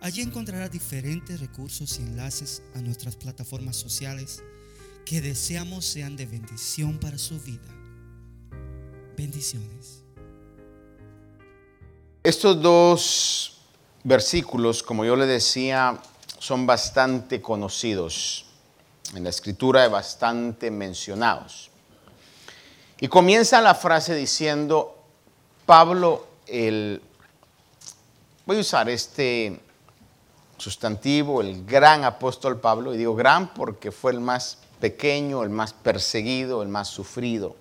Allí encontrará diferentes recursos y enlaces a nuestras plataformas sociales que deseamos sean de bendición para su vida. Bendiciones. Estos dos versículos, como yo le decía, son bastante conocidos en la escritura, bastante mencionados. Y comienza la frase diciendo, Pablo, el, voy a usar este sustantivo, el gran apóstol Pablo, y digo gran porque fue el más pequeño, el más perseguido, el más sufrido.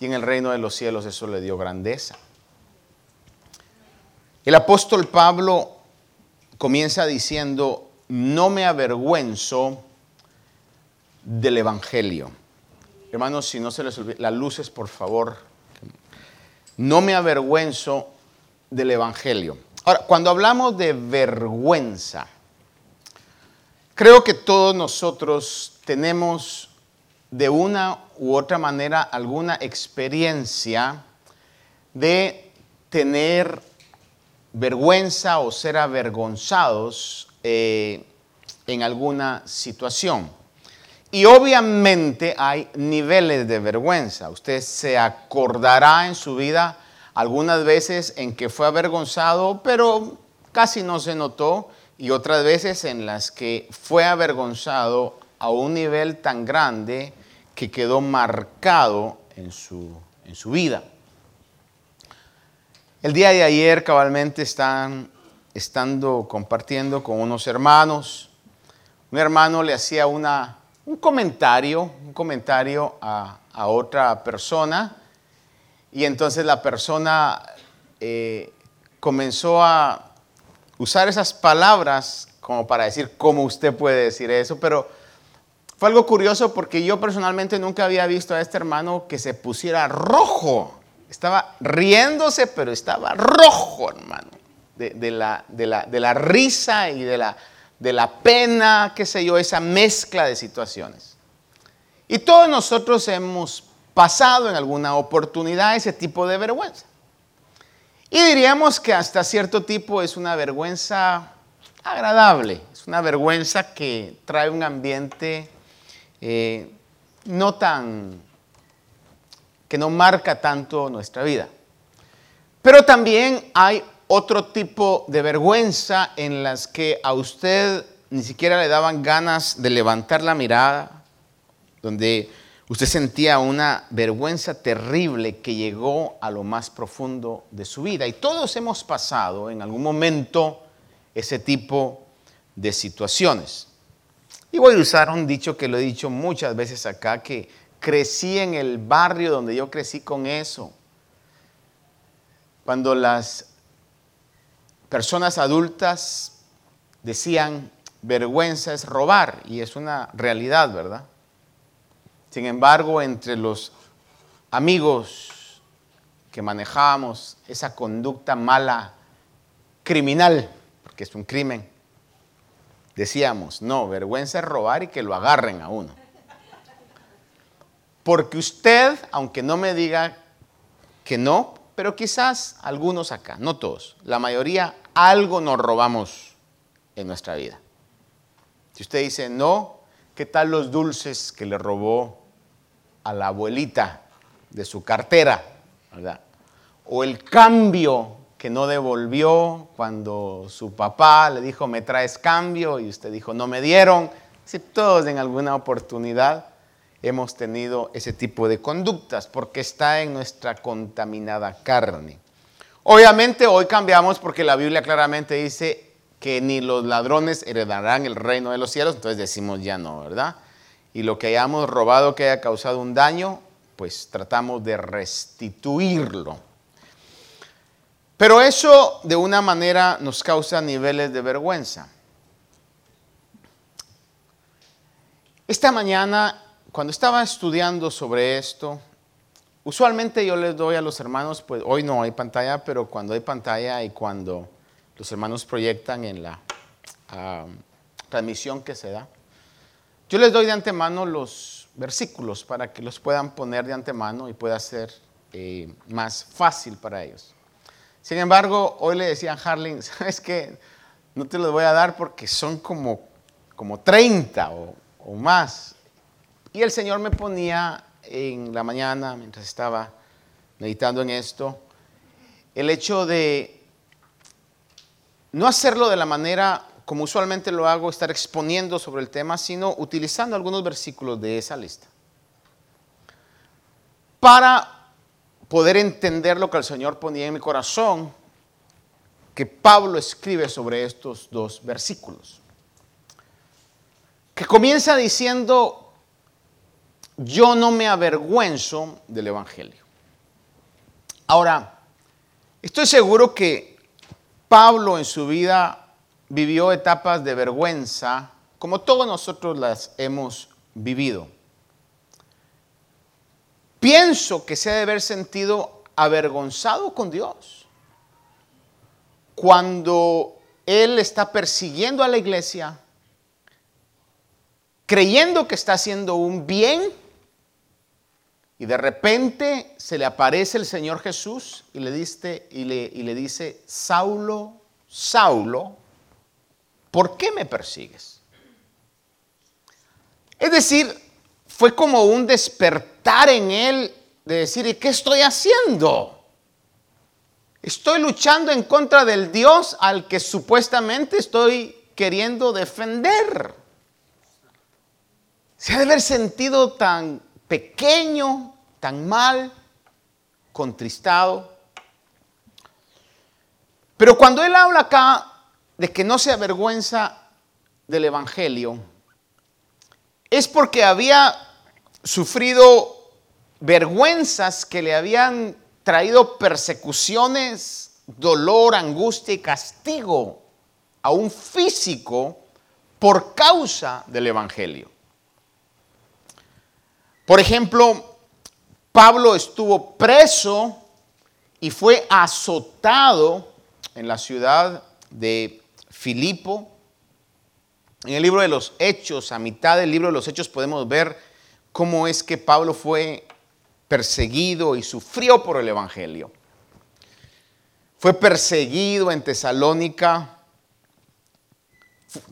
Y en el reino de los cielos eso le dio grandeza. El apóstol Pablo comienza diciendo, no me avergüenzo del Evangelio. Hermanos, si no se les olvida, las luces, por favor. No me avergüenzo del Evangelio. Ahora, cuando hablamos de vergüenza, creo que todos nosotros tenemos de una u otra manera alguna experiencia de tener vergüenza o ser avergonzados eh, en alguna situación. Y obviamente hay niveles de vergüenza. Usted se acordará en su vida algunas veces en que fue avergonzado, pero casi no se notó, y otras veces en las que fue avergonzado a un nivel tan grande que quedó marcado en su, en su vida. El día de ayer cabalmente están estando compartiendo con unos hermanos. Un hermano le hacía una, un comentario, un comentario a, a otra persona y entonces la persona eh, comenzó a usar esas palabras como para decir cómo usted puede decir eso, pero fue algo curioso porque yo personalmente nunca había visto a este hermano que se pusiera rojo. Estaba riéndose, pero estaba rojo, hermano, de, la, de la, risa y de la, de la pena, qué sé yo, esa mezcla de situaciones. Y todos nosotros hemos pasado en alguna oportunidad ese tipo de vergüenza. Y diríamos que hasta cierto tipo es una vergüenza agradable, es una vergüenza que trae un ambiente eh, no tan, que no marca tanto nuestra vida. Pero también hay otro tipo de vergüenza en las que a usted ni siquiera le daban ganas de levantar la mirada, donde Usted sentía una vergüenza terrible que llegó a lo más profundo de su vida. Y todos hemos pasado en algún momento ese tipo de situaciones. Y voy a usar un dicho que lo he dicho muchas veces acá, que crecí en el barrio donde yo crecí con eso. Cuando las personas adultas decían, vergüenza es robar, y es una realidad, ¿verdad? Sin embargo, entre los amigos que manejamos esa conducta mala, criminal, porque es un crimen, decíamos, no, vergüenza es robar y que lo agarren a uno. Porque usted, aunque no me diga que no, pero quizás algunos acá, no todos, la mayoría, algo nos robamos en nuestra vida. Si usted dice no, ¿qué tal los dulces que le robó a la abuelita de su cartera, ¿verdad? O el cambio que no devolvió cuando su papá le dijo, me traes cambio, y usted dijo, no me dieron. Si todos en alguna oportunidad hemos tenido ese tipo de conductas, porque está en nuestra contaminada carne. Obviamente hoy cambiamos porque la Biblia claramente dice que ni los ladrones heredarán el reino de los cielos, entonces decimos ya no, ¿verdad? Y lo que hayamos robado que haya causado un daño, pues tratamos de restituirlo. Pero eso de una manera nos causa niveles de vergüenza. Esta mañana, cuando estaba estudiando sobre esto, usualmente yo les doy a los hermanos, pues hoy no hay pantalla, pero cuando hay pantalla y cuando los hermanos proyectan en la ah, transmisión que se da, yo les doy de antemano los versículos para que los puedan poner de antemano y pueda ser eh, más fácil para ellos. Sin embargo, hoy le decían a Harling, ¿sabes qué? No te los voy a dar porque son como, como 30 o, o más. Y el Señor me ponía en la mañana, mientras estaba meditando en esto, el hecho de no hacerlo de la manera como usualmente lo hago, estar exponiendo sobre el tema, sino utilizando algunos versículos de esa lista. Para poder entender lo que el Señor ponía en mi corazón, que Pablo escribe sobre estos dos versículos. Que comienza diciendo, yo no me avergüenzo del Evangelio. Ahora, estoy seguro que Pablo en su vida vivió etapas de vergüenza, como todos nosotros las hemos vivido. Pienso que se ha de haber sentido avergonzado con Dios cuando Él está persiguiendo a la iglesia, creyendo que está haciendo un bien, y de repente se le aparece el Señor Jesús y le, dice, y le, y le dice, Saulo, Saulo, ¿por qué me persigues? Es decir, fue como un despertar en él de decir, ¿y qué estoy haciendo? Estoy luchando en contra del Dios al que supuestamente estoy queriendo defender. Se ha de haber sentido tan pequeño, tan mal, contristado. Pero cuando él habla acá de que no se avergüenza del Evangelio es porque había sufrido vergüenzas que le habían traído persecuciones, dolor, angustia y castigo a un físico por causa del Evangelio. Por ejemplo, Pablo estuvo preso y fue azotado en la ciudad de Filipo. En el libro de los Hechos, a mitad del libro de los Hechos, podemos ver cómo es que Pablo fue perseguido y sufrió por el Evangelio. Fue perseguido en Tesalónica,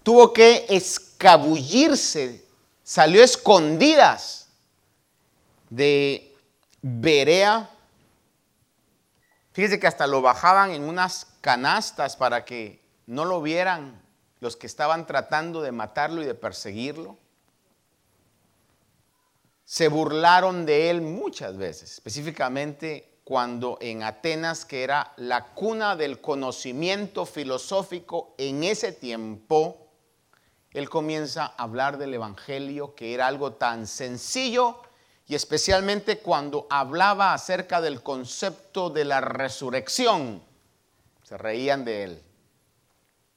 tuvo que escabullirse, salió escondidas de Berea. Fíjese que hasta lo bajaban en unas canastas para que no lo vieran los que estaban tratando de matarlo y de perseguirlo. Se burlaron de él muchas veces, específicamente cuando en Atenas, que era la cuna del conocimiento filosófico en ese tiempo, él comienza a hablar del Evangelio, que era algo tan sencillo, y especialmente cuando hablaba acerca del concepto de la resurrección, se reían de él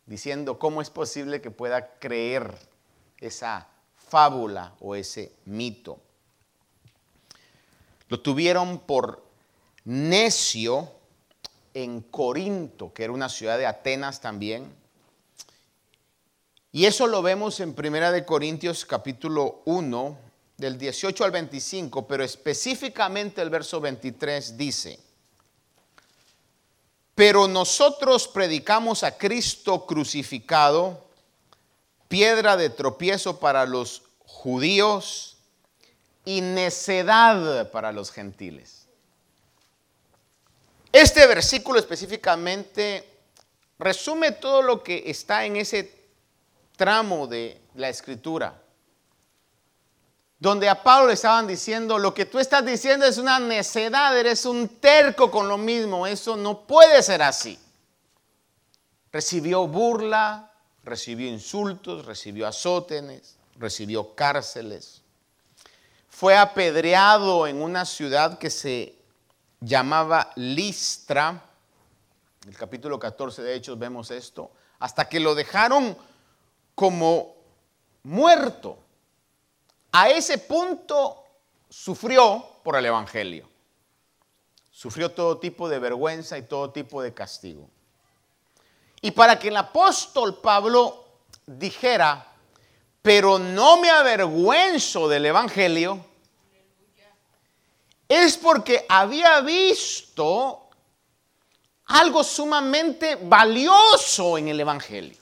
diciendo cómo es posible que pueda creer esa fábula o ese mito. Lo tuvieron por necio en Corinto, que era una ciudad de Atenas también. Y eso lo vemos en Primera de Corintios capítulo 1 del 18 al 25, pero específicamente el verso 23 dice: pero nosotros predicamos a Cristo crucificado, piedra de tropiezo para los judíos y necedad para los gentiles. Este versículo específicamente resume todo lo que está en ese tramo de la escritura donde a Pablo le estaban diciendo, lo que tú estás diciendo es una necedad, eres un terco con lo mismo, eso no puede ser así. Recibió burla, recibió insultos, recibió azótenes, recibió cárceles. Fue apedreado en una ciudad que se llamaba Listra, En el capítulo 14 de Hechos vemos esto. Hasta que lo dejaron como muerto. A ese punto sufrió por el Evangelio. Sufrió todo tipo de vergüenza y todo tipo de castigo. Y para que el apóstol Pablo dijera, pero no me avergüenzo del Evangelio, es porque había visto algo sumamente valioso en el Evangelio.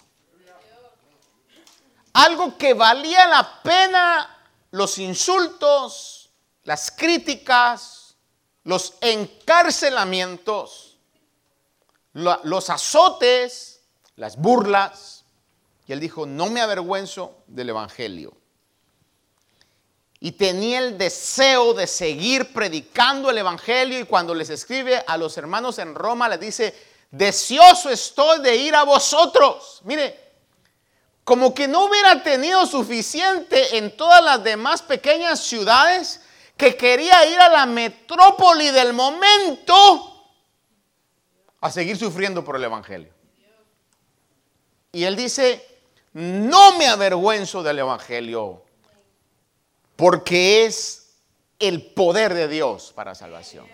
Algo que valía la pena los insultos, las críticas, los encarcelamientos, los azotes, las burlas. Y él dijo, no me avergüenzo del Evangelio. Y tenía el deseo de seguir predicando el Evangelio y cuando les escribe a los hermanos en Roma les dice, deseoso estoy de ir a vosotros. Mire, como que no hubiera tenido suficiente en todas las demás pequeñas ciudades que quería ir a la metrópoli del momento a seguir sufriendo por el Evangelio. Y él dice, no me avergüenzo del Evangelio, porque es el poder de Dios para salvación.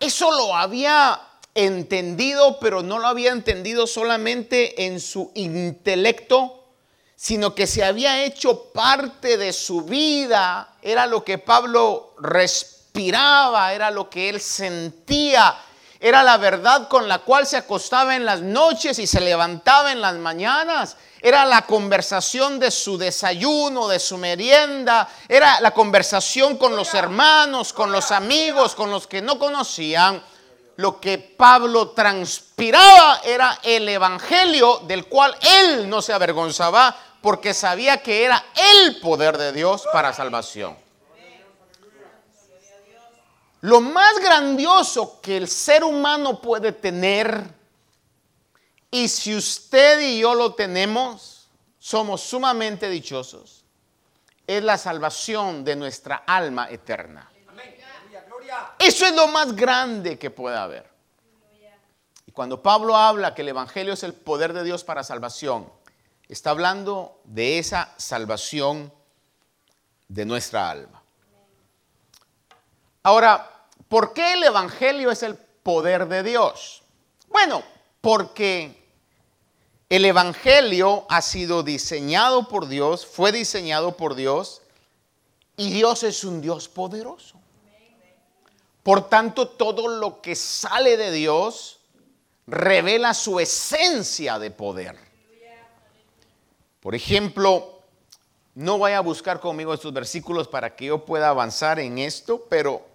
Eso lo había entendido, pero no lo había entendido solamente en su intelecto, sino que se había hecho parte de su vida. Era lo que Pablo respiraba, era lo que él sentía era la verdad con la cual se acostaba en las noches y se levantaba en las mañanas. Era la conversación de su desayuno, de su merienda. Era la conversación con los hermanos, con los amigos, con los que no conocían. Lo que Pablo transpiraba era el evangelio del cual él no se avergonzaba porque sabía que era el poder de Dios para salvación. Lo más grandioso que el ser humano puede tener, y si usted y yo lo tenemos, somos sumamente dichosos, es la salvación de nuestra alma eterna. Eso es lo más grande que puede haber. Y cuando Pablo habla que el Evangelio es el poder de Dios para salvación, está hablando de esa salvación de nuestra alma. Ahora, ¿por qué el Evangelio es el poder de Dios? Bueno, porque el Evangelio ha sido diseñado por Dios, fue diseñado por Dios, y Dios es un Dios poderoso. Por tanto, todo lo que sale de Dios revela su esencia de poder. Por ejemplo, no voy a buscar conmigo estos versículos para que yo pueda avanzar en esto, pero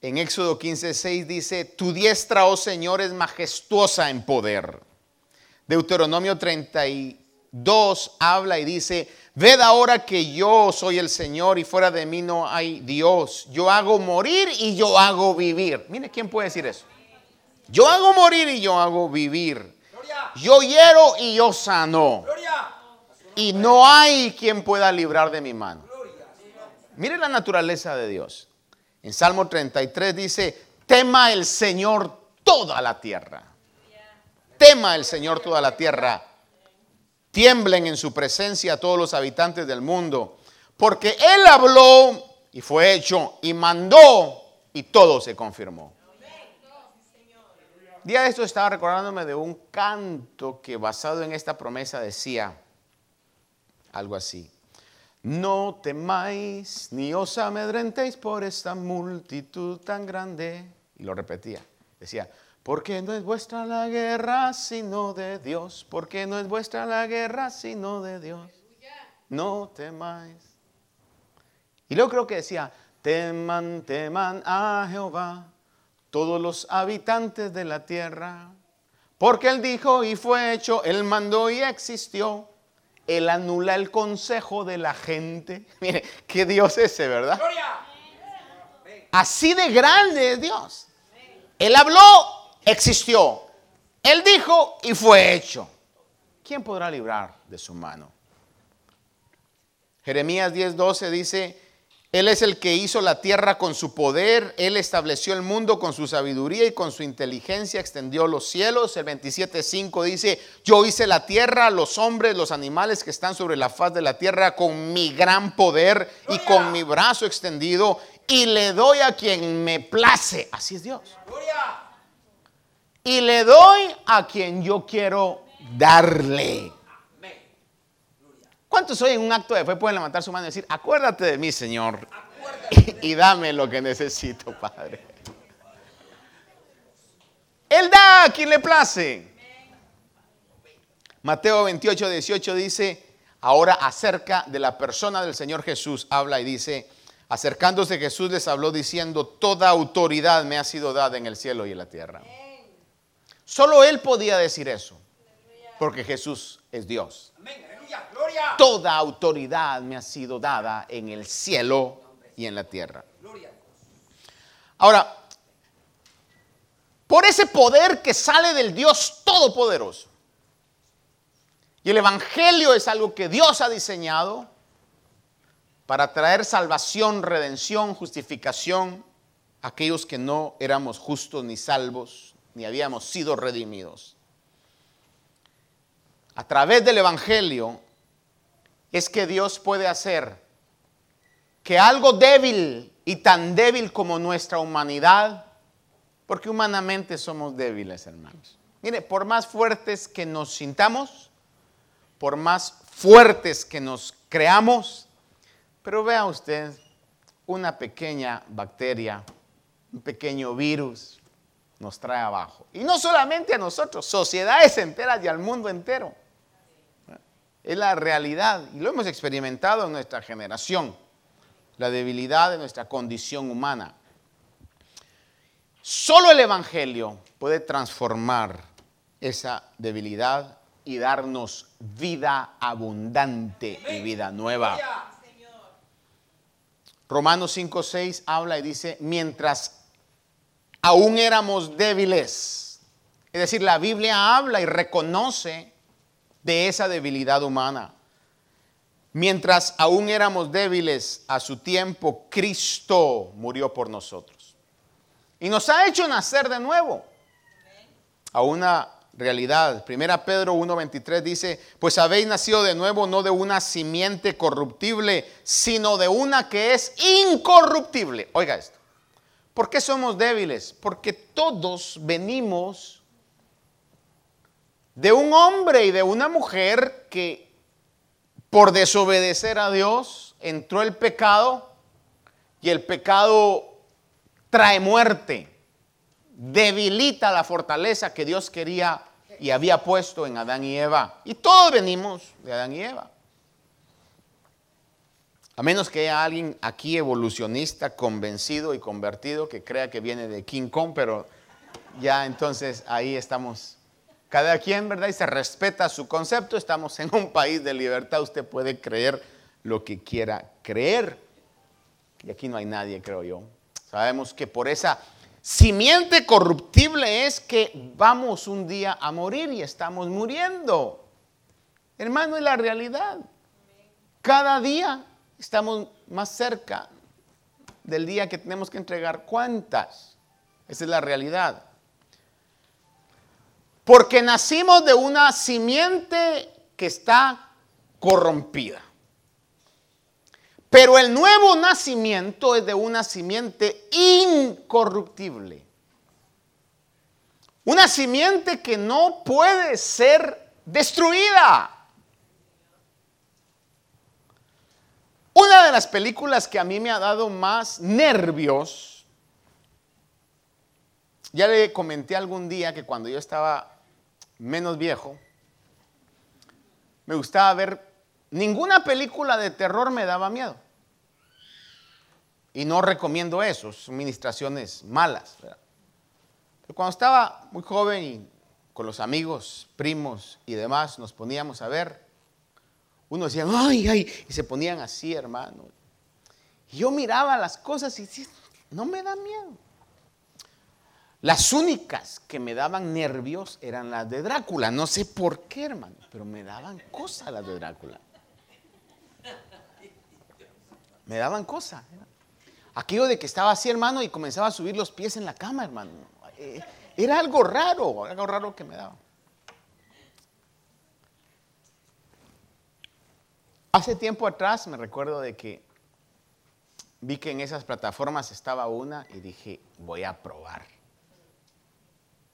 en Éxodo 15:6 dice, tu diestra, oh Señor, es majestuosa en poder. Deuteronomio 32 habla y dice, ved ahora que yo soy el Señor y fuera de mí no hay Dios. Yo hago morir y yo hago vivir. Mire, ¿quién puede decir eso? Yo hago morir y yo hago vivir. Yo hiero y yo sano. Y no hay quien pueda librar de mi mano. Mire la naturaleza de Dios. En Salmo 33 dice, tema el Señor toda la tierra. Tema el Señor toda la tierra. Tiemblen en su presencia todos los habitantes del mundo. Porque Él habló y fue hecho y mandó y todo se confirmó. Día de esto estaba recordándome de un canto que basado en esta promesa decía algo así. No temáis ni os amedrentéis por esta multitud tan grande. Y lo repetía. Decía, porque no es vuestra la guerra sino de Dios. Porque no es vuestra la guerra sino de Dios. No temáis. Y luego creo que decía, teman, teman a Jehová todos los habitantes de la tierra. Porque Él dijo y fue hecho, Él mandó y existió. Él anula el consejo de la gente. Mire, qué Dios ese, ¿verdad? Así de grande es Dios. Él habló, existió. Él dijo y fue hecho. ¿Quién podrá librar de su mano? Jeremías 10:12 dice, Él es el que hizo la tierra con su poder, Él estableció el mundo con su sabiduría y con su inteligencia extendió los cielos. El 27.5 dice, yo hice la tierra, los hombres, los animales que están sobre la faz de la tierra con mi gran poder y con mi brazo extendido y le doy a quien me place. Así es Dios. Y le doy a quien yo quiero darle. ¿Cuántos hoy en un acto de fe pueden levantar su mano y decir, acuérdate de mí, Señor, y, dame lo que necesito, Padre? Él da a quien le place. Mateo 28, 18 dice, ahora acerca de la persona del Señor Jesús, habla y dice, acercándose Jesús les habló diciendo, toda autoridad me ha sido dada en el cielo y en la tierra. Solo Él podía decir eso, porque Jesús es Dios. Toda autoridad me ha sido dada en el cielo y en la tierra. Ahora, por ese poder que sale del Dios Todopoderoso, y el Evangelio es algo que Dios ha diseñado para traer salvación, redención, justificación a aquellos que no éramos justos ni salvos, ni habíamos sido redimidos. A través del Evangelio es que Dios puede hacer que algo débil y tan débil como nuestra humanidad, porque humanamente somos débiles, hermanos. Mire, por más fuertes que nos sintamos, por más fuertes que nos creamos, pero vea usted una pequeña bacteria, un pequeño virus, nos trae abajo. Y no solamente a nosotros, sociedades enteras y al mundo entero. Es la realidad y lo hemos experimentado en nuestra generación, la debilidad de nuestra condición humana. Solo el Evangelio puede transformar esa debilidad y darnos vida abundante y vida nueva. Romanos 5:6 habla y dice, mientras aún éramos débiles, es decir, la Biblia habla y reconoce de esa debilidad humana. Mientras aún éramos débiles a su tiempo, Cristo murió por nosotros. Y nos ha hecho nacer de nuevo a una realidad. Primera Pedro 1.23 dice, pues habéis nacido de nuevo no de una simiente corruptible, sino de una que es incorruptible. Oiga esto. ¿Por qué somos débiles? Porque todos venimos de un hombre y de una mujer que por desobedecer a Dios entró el pecado y el pecado trae muerte, debilita la fortaleza que Dios quería y había puesto en Adán y Eva. Y todos venimos de Adán y Eva. A menos que haya alguien aquí evolucionista, convencido y convertido, que crea que viene de King Kong, pero ya entonces ahí estamos cada quien, ¿verdad? Y se respeta su concepto. Estamos en un país de libertad. Usted puede creer lo que quiera creer. Y aquí no hay nadie, creo yo. Sabemos que por esa simiente corruptible es que vamos un día a morir y estamos muriendo. Hermano, es la realidad. Cada día estamos más cerca del día que tenemos que entregar cuántas. Esa es la realidad. Porque nacimos de una simiente que está corrompida. Pero el nuevo nacimiento es de una simiente incorruptible. Una simiente que no puede ser destruida. Una de las películas que a mí me ha dado más nervios, ya le comenté algún día que cuando yo estaba menos viejo, me gustaba ver, ninguna película de terror me daba miedo. Y no recomiendo eso, son ministraciones malas. Pero cuando estaba muy joven y con los amigos, primos y demás, nos poníamos a ver, uno decía, ay, ay, y se ponían así, hermano. Y yo miraba las cosas y decía, no me da miedo. Las únicas que me daban nervios eran las de Drácula. No sé por qué, hermano, pero me daban cosas las de Drácula. Me daban cosas. aquello de que estaba así, hermano, y comenzaba a subir los pies en la cama, hermano. Eh, era algo raro, algo raro que me daba. Hace tiempo atrás me recuerdo de que vi que en esas plataformas estaba una y dije, voy a probar.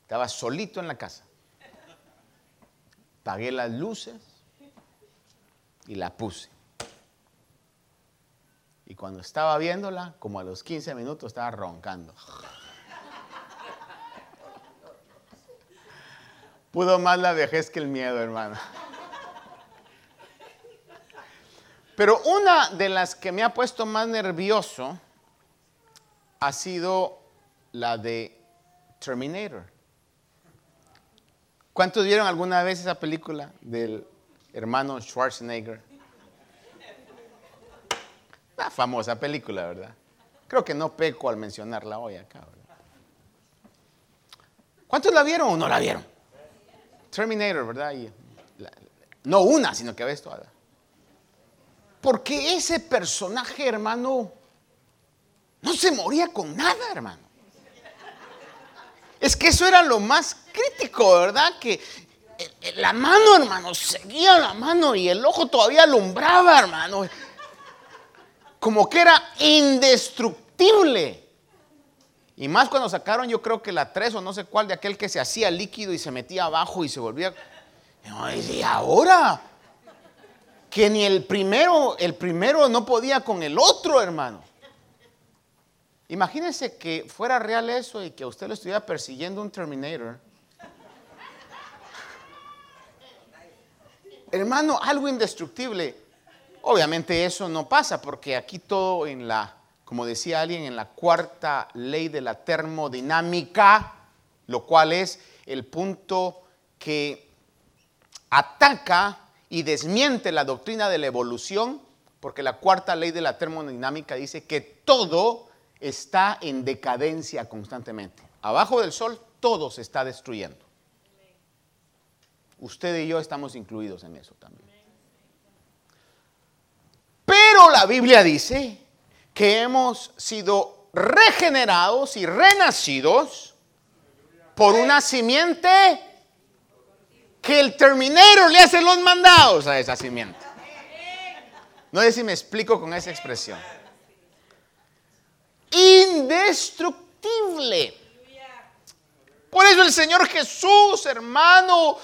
Estaba solito en la casa. Pagué las luces y la puse. Y cuando estaba viéndola, como a los 15 minutos estaba roncando. Pudo más la vejez que el miedo, hermano. Pero una de las que me ha puesto más nervioso ha sido la de Terminator. ¿Cuántos vieron alguna vez esa película del hermano Schwarzenegger? Una famosa película, ¿verdad? Creo que no peco al mencionarla hoy acá, ¿verdad? ¿Cuántos la vieron o no la vieron? Terminator, ¿verdad? no una, sino que ves toda. Porque ese personaje, hermano, no se moría con nada, hermano. Es que eso era lo más crítico, ¿verdad? Que la mano, hermano, seguía la mano y el ojo todavía alumbraba, hermano. Como que era indestructible. Y más cuando sacaron, yo creo que la 3 o no sé cuál, de aquel que se hacía líquido y se metía abajo y se volvía. Y ahora, que ni el primero, el primero no podía con el otro, hermano. Imagínense que fuera real eso y que usted lo estuviera persiguiendo un Terminator. Hermano, algo indestructible. Obviamente eso no pasa porque aquí todo en la, como decía alguien, en la cuarta ley de la termodinámica, lo cual es el punto que ataca y desmiente la doctrina de la evolución, porque la cuarta ley de la termodinámica dice que todo está en decadencia constantemente. Abajo del sol todo se está destruyendo. Usted y yo estamos incluidos en eso también. Pero la Biblia dice que hemos sido regenerados y renacidos por una simiente que el Terminator le hace los mandados a esa simiente. No sé si me explico con esa expresión. Indestructible. Por eso el Señor Jesús, hermano,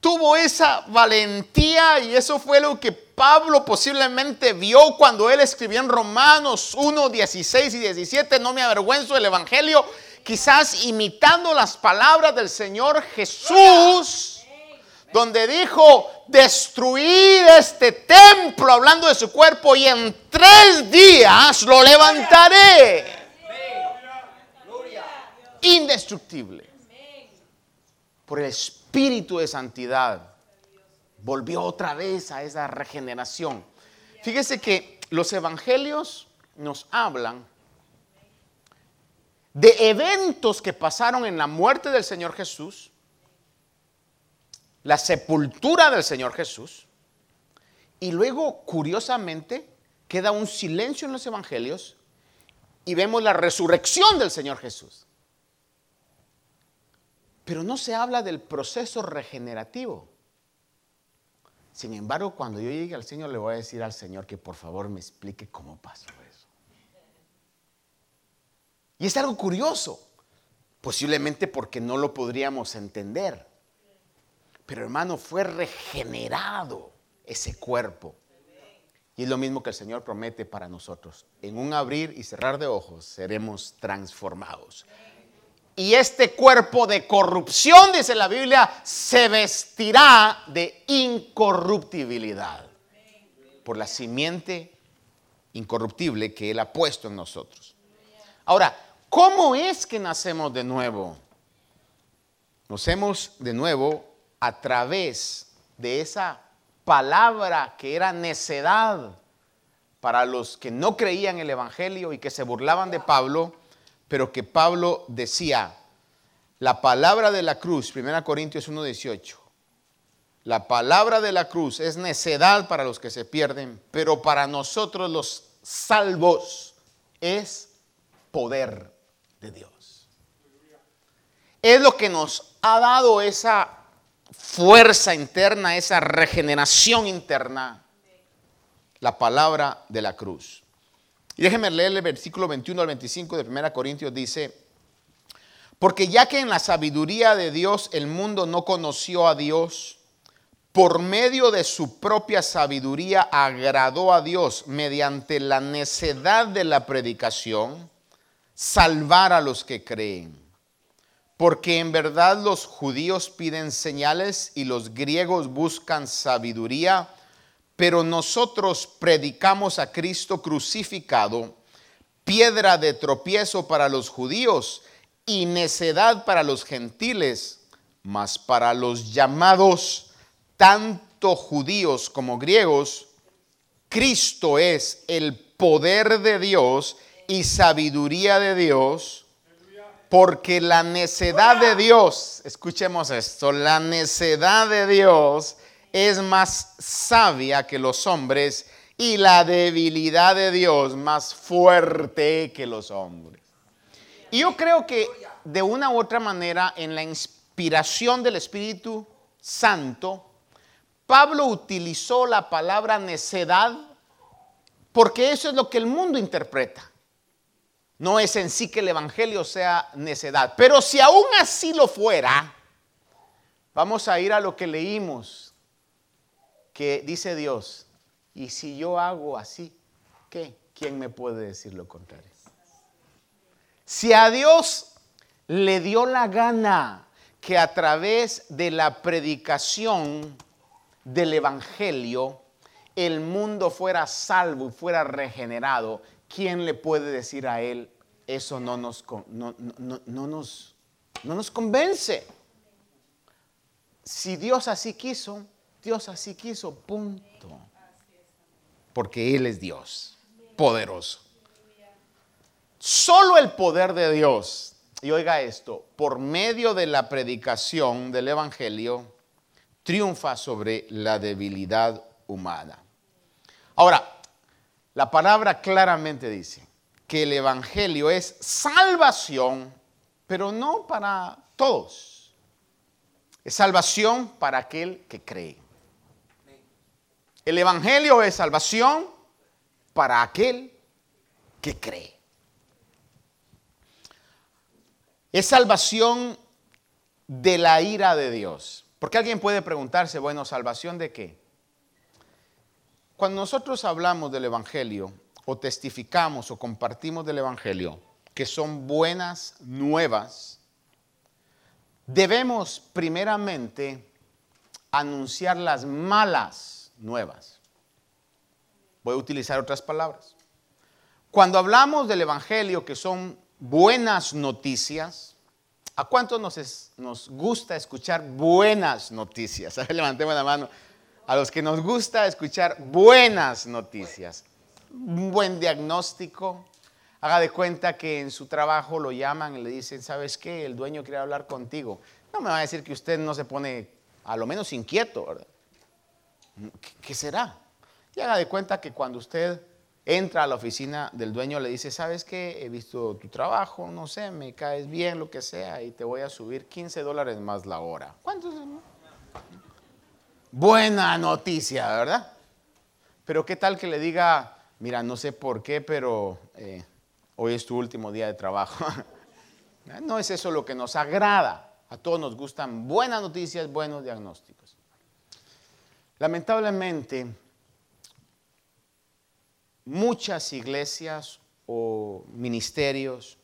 tuvo esa valentía y eso fue lo que Pablo posiblemente vio cuando él escribió en Romanos 1, 16 y 17, no me avergüenzo del Evangelio, quizás imitando las palabras del Señor Jesús donde dijo, destruir este templo, hablando de su cuerpo, y en tres días lo levantaré. Indestructible. Por el espíritu de santidad. Volvió otra vez a esa regeneración. Fíjese que los evangelios nos hablan de eventos que pasaron en la muerte del Señor Jesús la sepultura del Señor Jesús y luego, curiosamente, queda un silencio en los evangelios y vemos la resurrección del Señor Jesús. Pero no se habla del proceso regenerativo. Sin embargo, cuando yo llegue al Señor, le voy a decir al Señor que por favor me explique cómo pasó eso. Y es algo curioso, posiblemente porque no lo podríamos entender. Pero hermano, fue regenerado ese cuerpo. Y es lo mismo que el Señor promete para nosotros. En un abrir y cerrar de ojos seremos transformados. Y este cuerpo de corrupción, dice la Biblia, se vestirá de incorruptibilidad. Por la simiente incorruptible que Él ha puesto en nosotros. Ahora, ¿cómo es que nacemos de nuevo? Nacemos de nuevo a través de esa palabra que era necedad para los que no creían el Evangelio y que se burlaban de Pablo, pero que Pablo decía, la palabra de la cruz, 1 Corintios 1:18, la palabra de la cruz es necedad para los que se pierden, pero para nosotros los salvos es poder de Dios. Es lo que nos ha dado esa fuerza interna, esa regeneración interna, la palabra de la cruz. Y déjenme leer el versículo 21 al 25 de 1 Corintios, dice, porque ya que en la sabiduría de Dios el mundo no conoció a Dios, por medio de su propia sabiduría agradó a Dios mediante la necedad de la predicación, salvar a los que creen. Porque en verdad los judíos piden señales y los griegos buscan sabiduría, pero nosotros predicamos a Cristo crucificado, piedra de tropiezo para los judíos y necedad para los gentiles, mas para los llamados, tanto judíos como griegos, Cristo es el poder de Dios y sabiduría de Dios, porque la necedad de Dios, escuchemos esto, la necedad de Dios es más sabia que los hombres y la debilidad de Dios más fuerte que los hombres. Y yo creo que de una u otra manera, en la inspiración del Espíritu Santo, Pablo utilizó la palabra necedad porque eso es lo que el mundo interpreta. No es en sí que el Evangelio sea necedad. Pero si aún así lo fuera, vamos a ir a lo que leímos que dice Dios, y si yo hago así, ¿qué? ¿Quién me puede decir lo contrario? Si a Dios le dio la gana que a través de la predicación del Evangelio el mundo fuera salvo y fuera regenerado, ¿quién le puede decir a él eso no nos, no, nos, no nos convence? Si Dios así quiso, Dios así quiso, punto. Porque Él es Dios, poderoso. Solo el poder de Dios, y oiga esto, por medio de la predicación del Evangelio, triunfa sobre la debilidad humana. Ahora, la palabra claramente dice que el Evangelio es salvación, pero no para todos. Es salvación para aquel que cree. El Evangelio es salvación para aquel que cree. Es salvación de la ira de Dios. Porque alguien puede preguntarse, bueno, ¿salvación de qué? Cuando nosotros hablamos del Evangelio o testificamos o compartimos del Evangelio, que son buenas nuevas, debemos primeramente anunciar las malas nuevas. Voy a utilizar otras palabras. Cuando hablamos del Evangelio, que son buenas noticias, ¿a cuántos nos, nos gusta escuchar buenas noticias? levantemos la mano. A los que nos gusta escuchar buenas noticias. Un buen diagnóstico. Haga de cuenta que en su trabajo lo llaman y le dicen, ¿sabes qué? El dueño quiere hablar contigo. No me va a decir que usted no se pone a lo menos inquieto, ¿verdad? ¿Qué será? Y haga de cuenta que cuando usted entra a la oficina del dueño le dice, ¿sabes qué? He visto tu trabajo, no sé, me caes bien, lo que sea, y te voy a subir 15 dólares más la hora. ¿Cuántos? Buena noticia, ¿verdad? Pero ¿qué tal que le diga, mira, no sé por qué, pero eh, hoy es tu último día de trabajo? no es eso lo que nos agrada. A todos nos gustan buenas noticias, buenos diagnósticos. Lamentablemente, muchas iglesias o ministerios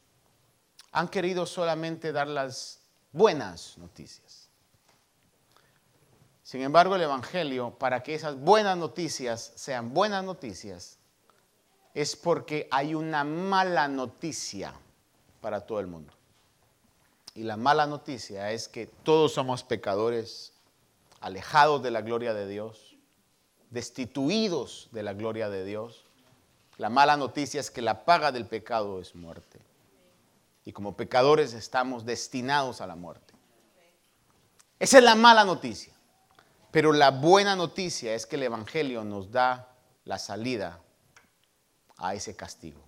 han querido solamente dar las buenas noticias. Sin embargo, el Evangelio, para que esas buenas noticias sean buenas noticias, es porque hay una mala noticia para todo el mundo. Y la mala noticia es que todos somos pecadores alejados de la gloria de Dios, destituidos de la gloria de Dios. La mala noticia es que la paga del pecado es muerte. Y como pecadores estamos destinados a la muerte. Esa es la mala noticia. Pero la buena noticia es que el Evangelio nos da la salida a ese castigo.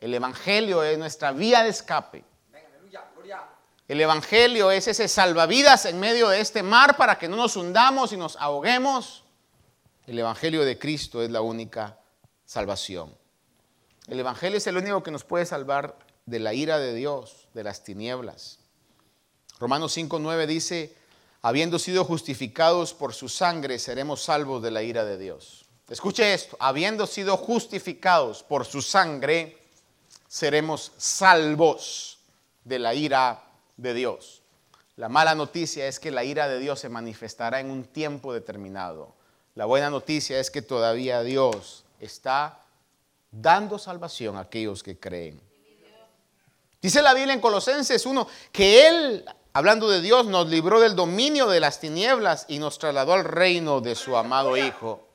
El Evangelio es nuestra vía de escape. El Evangelio es ese salvavidas en medio de este mar para que no nos hundamos y nos ahoguemos. El Evangelio de Cristo es la única salvación. El Evangelio es el único que nos puede salvar de la ira de Dios, de las tinieblas. Romanos 5.9 dice, habiendo sido justificados por su sangre, seremos salvos de la ira de Dios. Escuche esto, habiendo sido justificados por su sangre, seremos salvos de la ira de Dios. La mala noticia es que la ira de Dios se manifestará en un tiempo determinado. La buena noticia es que todavía Dios está dando salvación a aquellos que creen. Dice la Biblia en Colosenses 1 que Él, hablando de Dios, nos libró del dominio de las tinieblas y nos trasladó al reino de su amado Hijo.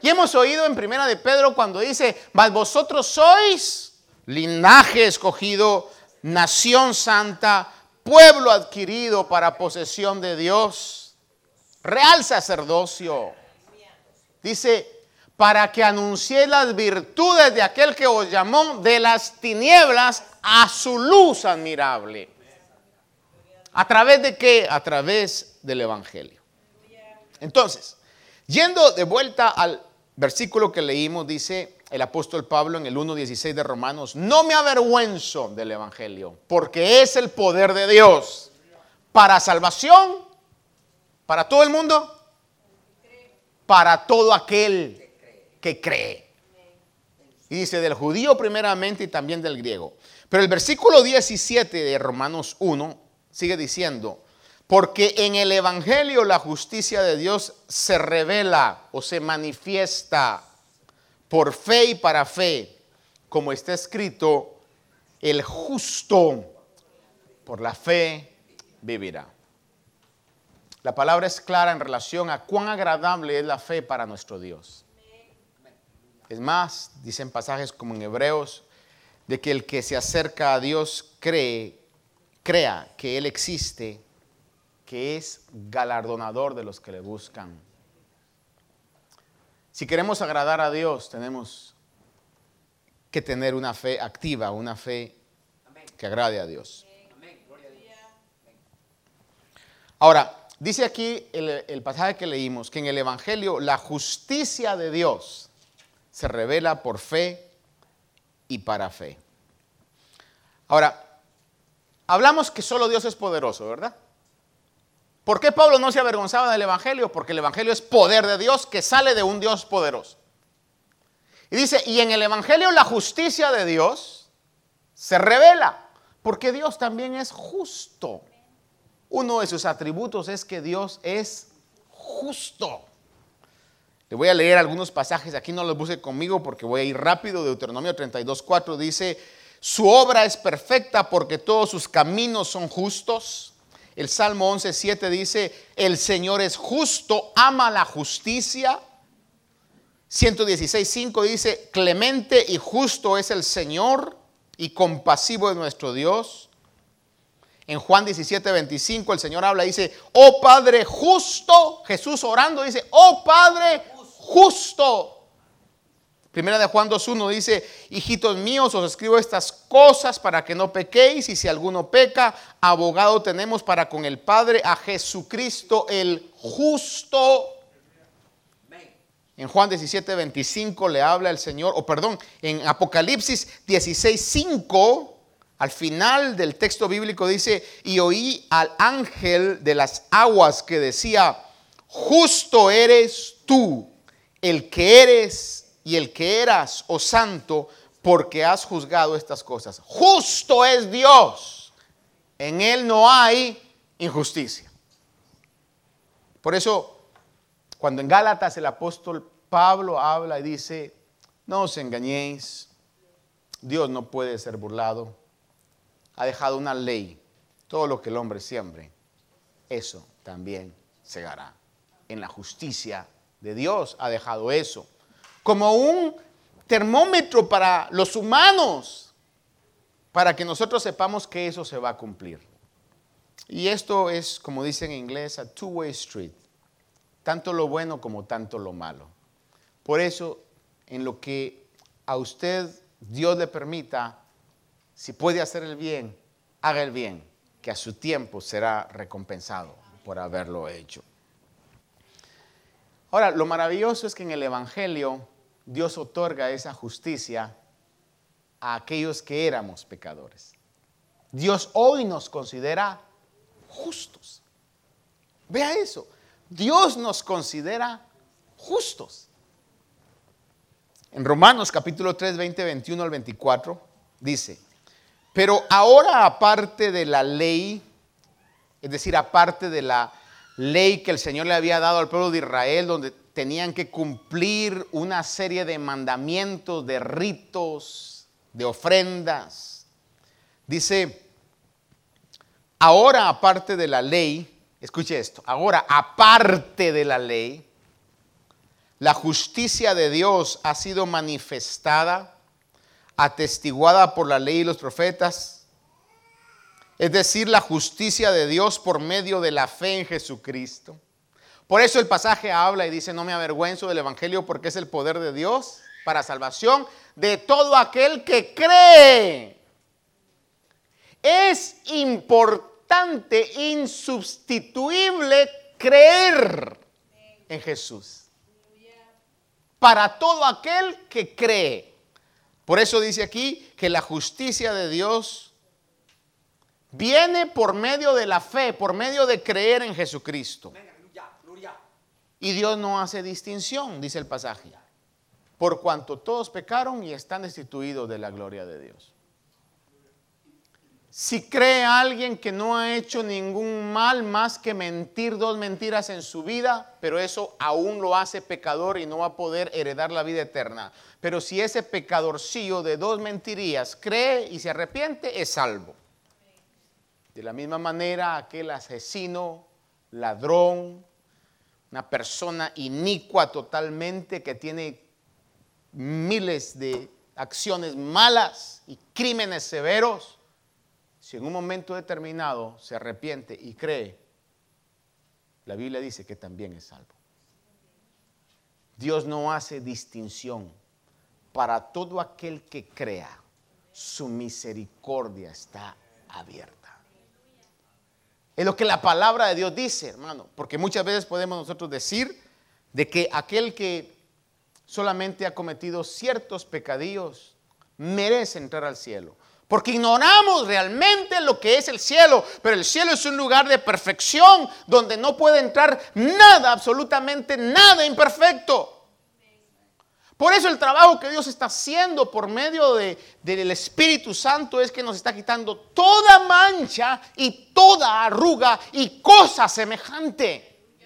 Y hemos oído en Primera de Pedro cuando dice, mas vosotros sois linaje escogido, nación santa, pueblo adquirido para posesión de Dios, real sacerdocio. Dice, para que anuncie las virtudes de aquel que os llamó de las tinieblas a su luz admirable. ¿A través de qué? A través del Evangelio. Entonces, yendo de vuelta al versículo que leímos, dice, el apóstol Pablo en el 1.16 de Romanos, no me avergüenzo del Evangelio, porque es el poder de Dios para salvación, para todo el mundo, para todo aquel que cree. Y dice del judío primeramente y también del griego. Pero el versículo 17 de Romanos 1 sigue diciendo, porque en el Evangelio la justicia de Dios se revela o se manifiesta por fe y para fe, como está escrito, el justo por la fe vivirá. La palabra es clara en relación a cuán agradable es la fe para nuestro Dios. Es más, dicen pasajes como en Hebreos, de que el que se acerca a Dios cree, crea que Él existe, que es galardonador de los que le buscan. Si queremos agradar a Dios, tenemos que tener una fe activa, una fe que agrade a Dios. Ahora, dice aquí el, pasaje que leímos, que en el Evangelio la justicia de Dios se revela por fe y para fe. Ahora, hablamos que solo Dios es poderoso, ¿verdad? ¿Por qué Pablo no se avergonzaba del Evangelio? Porque el Evangelio es poder de Dios que sale de un Dios poderoso. Y dice, y en el Evangelio la justicia de Dios se revela, porque Dios también es justo. Uno de sus atributos es que Dios es justo. Le voy a leer algunos pasajes, aquí no los puse conmigo porque voy a ir rápido. Deuteronomio 32.4 dice, su obra es perfecta porque todos sus caminos son justos. El Salmo 11.7 dice, el Señor es justo, ama la justicia. 116.5 dice, clemente y justo es el Señor y compasivo es nuestro Dios. En Juan 17.25 el Señor habla y dice, oh Padre justo, Jesús orando dice, oh Padre justo. Primera de Juan 2.1 dice, hijitos míos, os escribo estas cosas para que no pequéis y si alguno peca, abogado tenemos para con el Padre a Jesucristo el justo. En Juan 17.25 le habla el Señor, o perdón, en Apocalipsis 16.5, al final del texto bíblico dice, y oí al ángel de las aguas que decía, justo eres tú, el que eres y el que eras, oh santo, porque has juzgado estas cosas. Justo es Dios. En Él no hay injusticia. Por eso, cuando en Gálatas el apóstol Pablo habla y dice, no os engañéis, Dios no puede ser burlado. Ha dejado una ley. Todo lo que el hombre siembre, eso también segará. En la justicia de Dios ha dejado eso como un termómetro para los humanos, para que nosotros sepamos que eso se va a cumplir. Y esto es, como dicen en inglés, a two-way street, tanto lo bueno como tanto lo malo. Por eso, en lo que a usted Dios le permita, si puede hacer el bien, haga el bien, que a su tiempo será recompensado por haberlo hecho. Ahora, lo maravilloso es que en el Evangelio Dios otorga esa justicia a aquellos que éramos pecadores. Dios hoy nos considera justos. Vea eso. Dios nos considera justos. En Romanos capítulo 3, 20, 21 al 24 dice, pero ahora aparte de la ley, es decir, aparte de la ley que el Señor le había dado al pueblo de Israel, donde tenían que cumplir una serie de mandamientos, de ritos, de ofrendas. Dice, ahora aparte de la ley, escuche esto, ahora aparte de la ley, la justicia de Dios ha sido manifestada, atestiguada por la ley y los profetas, es decir, la justicia de Dios por medio de la fe en Jesucristo. Por eso el pasaje habla y dice, no me avergüenzo del Evangelio porque es el poder de Dios para salvación de todo aquel que cree. Es importante, insubstituible creer en Jesús. Para todo aquel que cree. Por eso dice aquí que la justicia de Dios viene por medio de la fe, por medio de creer en Jesucristo. Y Dios no hace distinción, dice el pasaje, por cuanto todos pecaron y están destituidos de la gloria de Dios. Si cree alguien que no ha hecho ningún mal más que mentir dos mentiras en su vida, pero eso aún lo hace pecador y no va a poder heredar la vida eterna. Pero si ese pecadorcillo de dos mentirías cree y se arrepiente, es salvo. De la misma manera, aquel asesino, ladrón, una persona inicua totalmente que tiene miles de acciones malas y crímenes severos, si en un momento determinado se arrepiente y cree, la Biblia dice que también es salvo. Dios no hace distinción. Para todo aquel que crea, su misericordia está abierta. Es lo que la palabra de Dios dice, hermano. Porque muchas veces podemos nosotros decir de que aquel que solamente ha cometido ciertos pecadillos merece entrar al cielo. Porque ignoramos realmente lo que es el cielo. Pero el cielo es un lugar de perfección donde no puede entrar nada, absolutamente nada imperfecto. Por eso el trabajo que Dios está haciendo por medio del Espíritu Santo es que nos está quitando toda mancha y toda arruga y cosa semejante.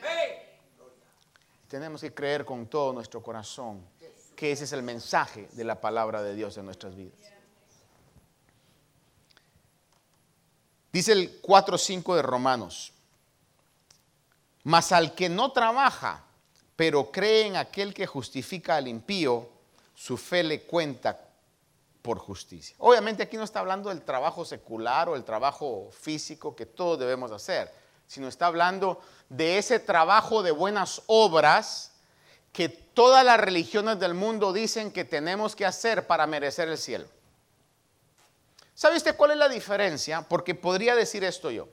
Tenemos que creer con todo nuestro corazón que ese es el mensaje de la palabra de Dios en nuestras vidas. Dice el 4.5 de Romanos, mas al que no trabaja, pero cree en aquel que justifica al impío, su fe le cuenta por justicia. Obviamente aquí no está hablando del trabajo secular o el trabajo físico que todos debemos hacer, sino está hablando de ese trabajo de buenas obras que todas las religiones del mundo dicen que tenemos que hacer para merecer el cielo. ¿Sabe usted cuál es la diferencia? Porque podría decir esto yo.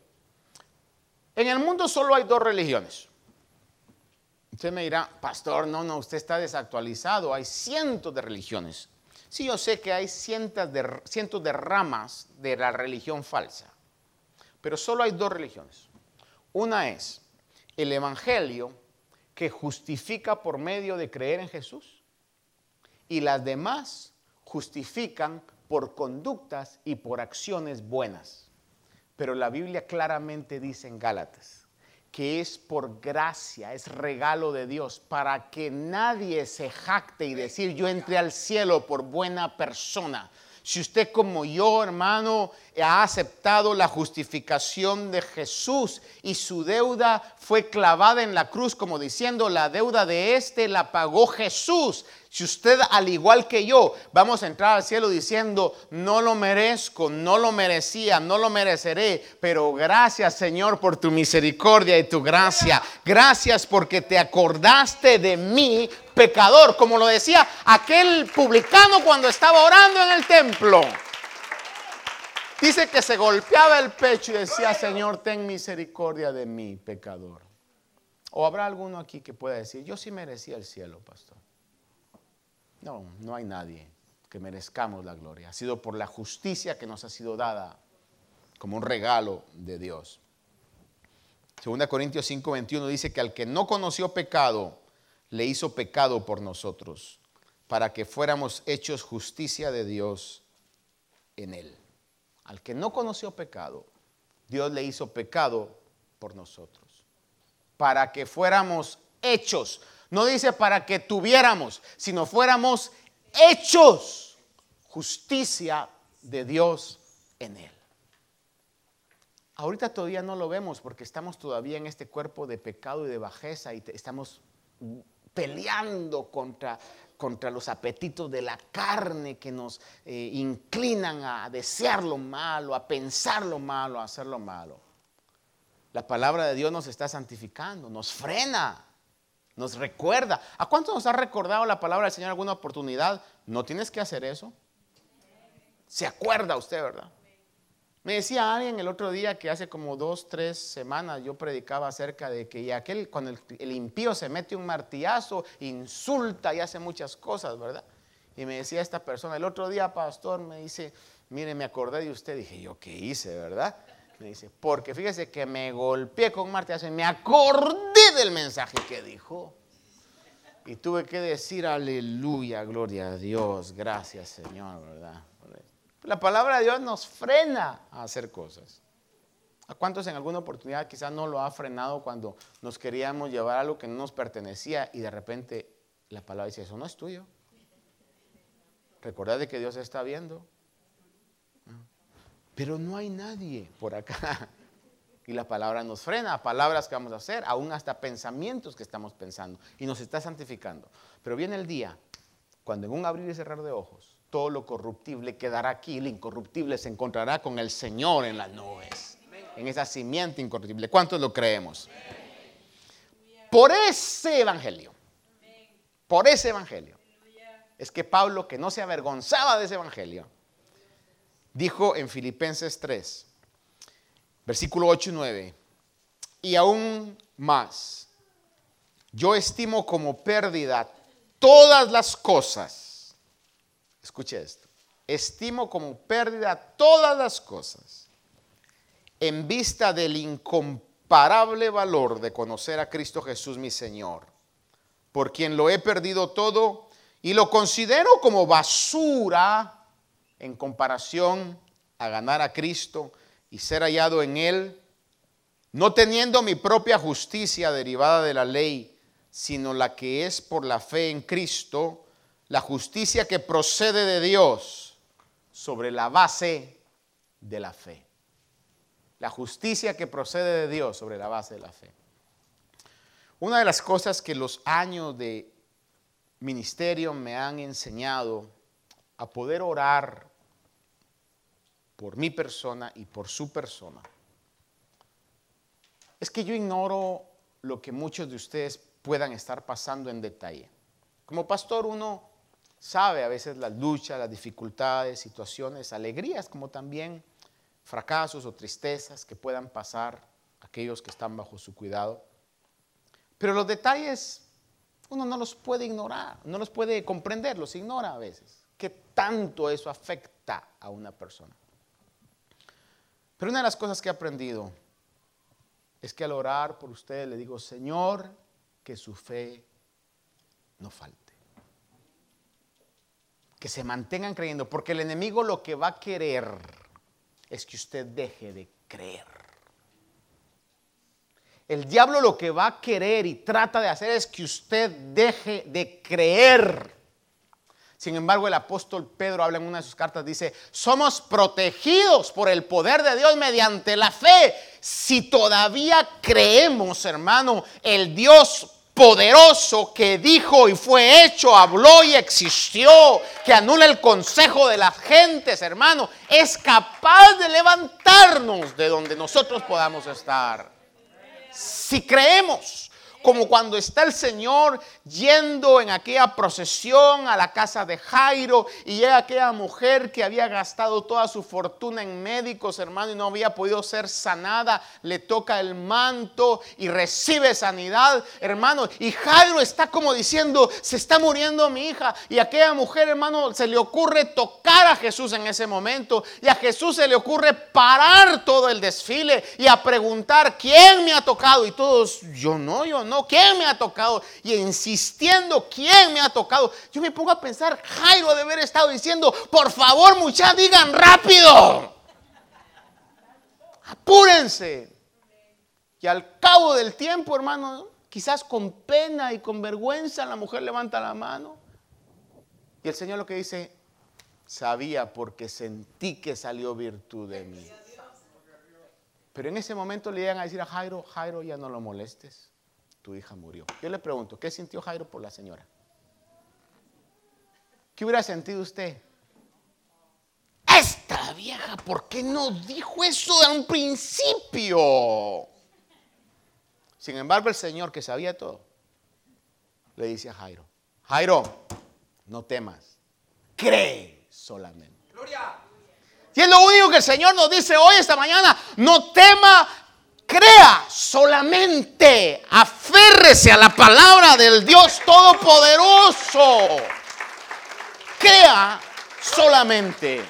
En el mundo solo hay dos religiones. Usted me dirá, pastor, no, no, usted está desactualizado, hay cientos de religiones. Sí, yo sé que hay cientos de, cientos de ramas de la religión falsa, pero solo hay dos religiones. Una es el Evangelio que justifica por medio de creer en Jesús y las demás justifican por conductas y por acciones buenas. Pero la Biblia claramente dice en Gálatas que es por gracia, es regalo de Dios, para que nadie se jacte y decir yo entré al cielo por buena persona. Si usted como yo, hermano, ha aceptado la justificación de Jesús y su deuda fue clavada en la cruz como diciendo, la deuda de este la pagó Jesús. Si usted, al igual que yo, vamos a entrar al cielo diciendo, no lo merezco, no lo merecía, no lo mereceré, pero gracias Señor por tu misericordia y tu gracia. Gracias porque te acordaste de mí, pecador, como lo decía aquel publicano cuando estaba orando en el templo. Dice que se golpeaba el pecho y decía, Señor, ten misericordia de mí, pecador. ¿O habrá alguno aquí que pueda decir, yo sí merecía el cielo, pastor? No, no hay nadie que merezcamos la gloria. Ha sido por la justicia que nos ha sido dada como un regalo de Dios. Segunda Corintios 5:21 dice que al que no conoció pecado, le hizo pecado por nosotros, para que fuéramos hechos justicia de Dios en él. Al que no conoció pecado, Dios le hizo pecado por nosotros. Para que fuéramos hechos. No dice para que tuviéramos, sino fuéramos hechos justicia de Dios en él. Ahorita todavía no lo vemos porque estamos todavía en este cuerpo de pecado y de bajeza y estamos peleando contra contra los apetitos de la carne que nos eh, inclinan a desear lo malo, a pensar lo malo, a hacer lo malo. La palabra de Dios nos está santificando, nos frena, nos recuerda. ¿A cuánto nos ha recordado la palabra del Señor alguna oportunidad? No tienes que hacer eso. Se acuerda usted, ¿verdad? Me decía alguien el otro día que hace como dos, tres semanas yo predicaba acerca de que aquel, cuando el, impío se mete un martillazo, insulta y hace muchas cosas, ¿verdad? Y me decía esta persona, el otro día, pastor, me dice, mire, me acordé de usted. Dije, ¿yo qué hice, verdad? Me dice, porque fíjese que me golpeé con un martillazo y me acordé del mensaje que dijo. Y tuve que decir, aleluya, gloria a Dios, gracias Señor, ¿verdad? La palabra de Dios nos frena a hacer cosas. ¿A cuántos en alguna oportunidad quizás no lo ha frenado cuando nos queríamos llevar algo que no nos pertenecía y de repente la palabra dice, eso no es tuyo? Recordad de que Dios está viendo. Pero no hay nadie por acá. Y la palabra nos frena, palabras que vamos a hacer, aún hasta pensamientos que estamos pensando. Y nos está santificando. Pero viene el día cuando en un abrir y cerrar de ojos todo lo corruptible quedará aquí, lo incorruptible se encontrará con el Señor en las nubes, en esa simiente incorruptible. ¿Cuántos lo creemos? Por ese evangelio, por ese evangelio, es que Pablo, que no se avergonzaba de ese evangelio, dijo en Filipenses 3, versículo 8 y 9, y aún más, yo estimo como pérdida todas las cosas Escuche esto. Estimo como pérdida todas las cosas en vista del incomparable valor de conocer a Cristo Jesús mi Señor, por quien lo he perdido todo y lo considero como basura en comparación a ganar a Cristo y ser hallado en Él, no teniendo mi propia justicia derivada de la ley, sino la que es por la fe en Cristo la justicia que procede de Dios sobre la base de la fe. La justicia que procede de Dios sobre la base de la fe. Una de las cosas que los años de ministerio me han enseñado a poder orar por mi persona y por su persona es que yo ignoro lo que muchos de ustedes puedan estar pasando en detalle. Como pastor uno sabe a veces las luchas, las dificultades, situaciones, alegrías, como también fracasos o tristezas que puedan pasar aquellos que están bajo su cuidado. Pero los detalles uno no los puede ignorar, no los puede comprender, los ignora a veces. ¿Qué tanto eso afecta a una persona? Pero una de las cosas que he aprendido es que al orar por ustedes le digo, Señor, que su fe no falte que se mantengan creyendo, porque el enemigo lo que va a querer es que usted deje de creer. El diablo lo que va a querer y trata de hacer es que usted deje de creer. Sin embargo, el apóstol Pedro habla en una de sus cartas, dice, somos protegidos por el poder de Dios mediante la fe. Si todavía creemos, hermano, el Dios poderoso que dijo y fue hecho, habló y existió, que anula el consejo de las gentes, hermano, es capaz de levantarnos de donde nosotros podamos estar. Si creemos, como cuando está el Señor yendo en aquella procesión a la casa de Jairo y llega aquella mujer que había gastado toda su fortuna en médicos, hermano, y no había podido ser sanada, le toca el manto y recibe sanidad, hermano, y Jairo está como diciendo, se está muriendo mi hija, y aquella mujer, hermano, se le ocurre tocar a Jesús en ese momento, y a Jesús se le ocurre parar todo el desfile y a preguntar, ¿quién me ha tocado? Y todos, yo no, yo no ¿quién me ha tocado? Y insistiendo, ¿quién me ha tocado? Yo me pongo a pensar, Jairo de haber estado diciendo, por favor muchachos, digan rápido. Apúrense. Y al cabo del tiempo, hermano, quizás con pena y con vergüenza, la mujer levanta la mano. Y el Señor lo que dice, sabía porque sentí que salió virtud de mí. Pero en ese momento le iban a decir a Jairo, Jairo, ya no lo molestes tu hija murió. Yo le pregunto, ¿qué sintió Jairo por la señora? ¿Qué hubiera sentido usted? Esta vieja, ¿por qué no dijo eso de un principio? Sin embargo, el Señor que sabía todo, le dice a Jairo, Jairo, no temas, cree solamente. Gloria. Y es lo único que el Señor nos dice hoy, esta mañana, no tema Crea solamente, aférrese a la palabra del Dios Todopoderoso. Crea solamente.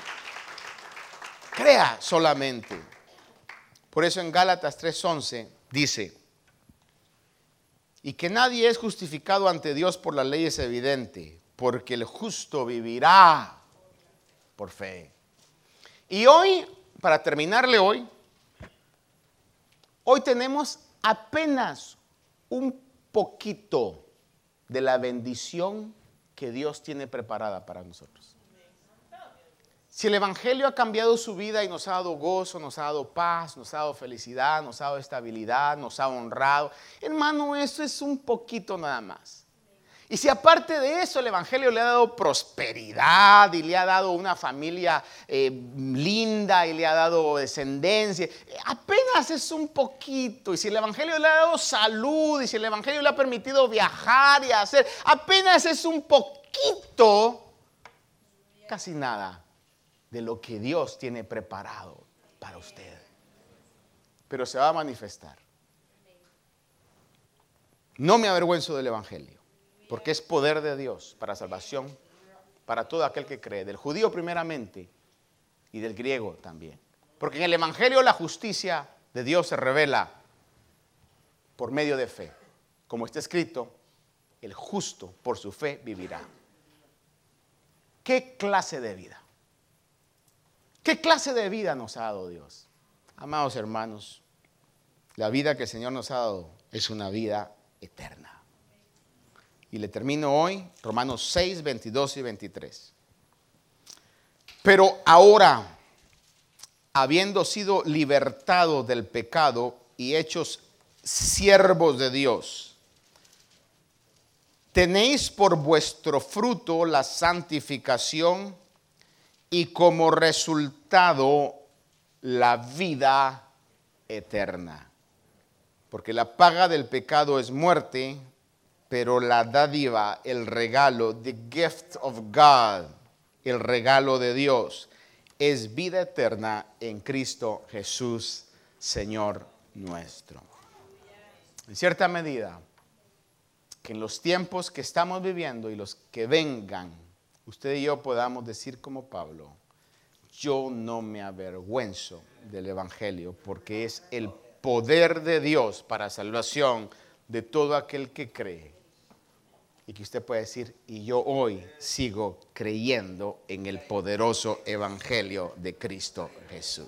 Crea solamente. Por eso en Gálatas 3:11 dice, y que nadie es justificado ante Dios por la ley es evidente, porque el justo vivirá por fe. Y hoy, para terminarle hoy, Hoy tenemos apenas un poquito de la bendición que Dios tiene preparada para nosotros. Si el Evangelio ha cambiado su vida y nos ha dado gozo, nos ha dado paz, nos ha dado felicidad, nos ha dado estabilidad, nos ha honrado, hermano, eso es un poquito nada más. Y si aparte de eso el Evangelio le ha dado prosperidad y le ha dado una familia eh, linda y le ha dado descendencia, apenas es un poquito. Y si el Evangelio le ha dado salud y si el Evangelio le ha permitido viajar y hacer, apenas es un poquito, casi nada de lo que Dios tiene preparado para usted. Pero se va a manifestar. No me avergüenzo del Evangelio porque es poder de Dios para salvación para todo aquel que cree, del judío primeramente y del griego también. Porque en el Evangelio la justicia de Dios se revela por medio de fe. Como está escrito, el justo por su fe vivirá. ¿Qué clase de vida? ¿Qué clase de vida nos ha dado Dios? Amados hermanos, la vida que el Señor nos ha dado es una vida eterna. Y le termino hoy, Romanos 6, 22 y 23. Pero ahora, habiendo sido libertados del pecado y hechos siervos de Dios, tenéis por vuestro fruto la santificación y como resultado la vida eterna. Porque la paga del pecado es muerte, pero la dádiva, el regalo, the gift of God, el regalo de Dios, es vida eterna en Cristo Jesús, Señor nuestro. En cierta medida, que en los tiempos que estamos viviendo y los que vengan, usted y yo podamos decir como Pablo, yo no me avergüenzo del Evangelio porque es el poder de Dios para salvación de todo aquel que cree y que usted puede decir, y yo hoy sigo creyendo en el poderoso Evangelio de Cristo Jesús.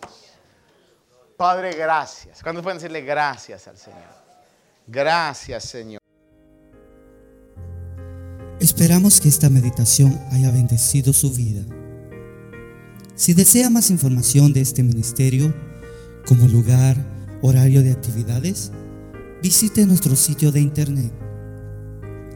Padre, gracias. ¿Cuándo pueden decirle gracias al Señor? Gracias, Señor. Esperamos que esta meditación haya bendecido su vida. Si desea más información de este ministerio, como lugar, horario de actividades, visite nuestro sitio de internet.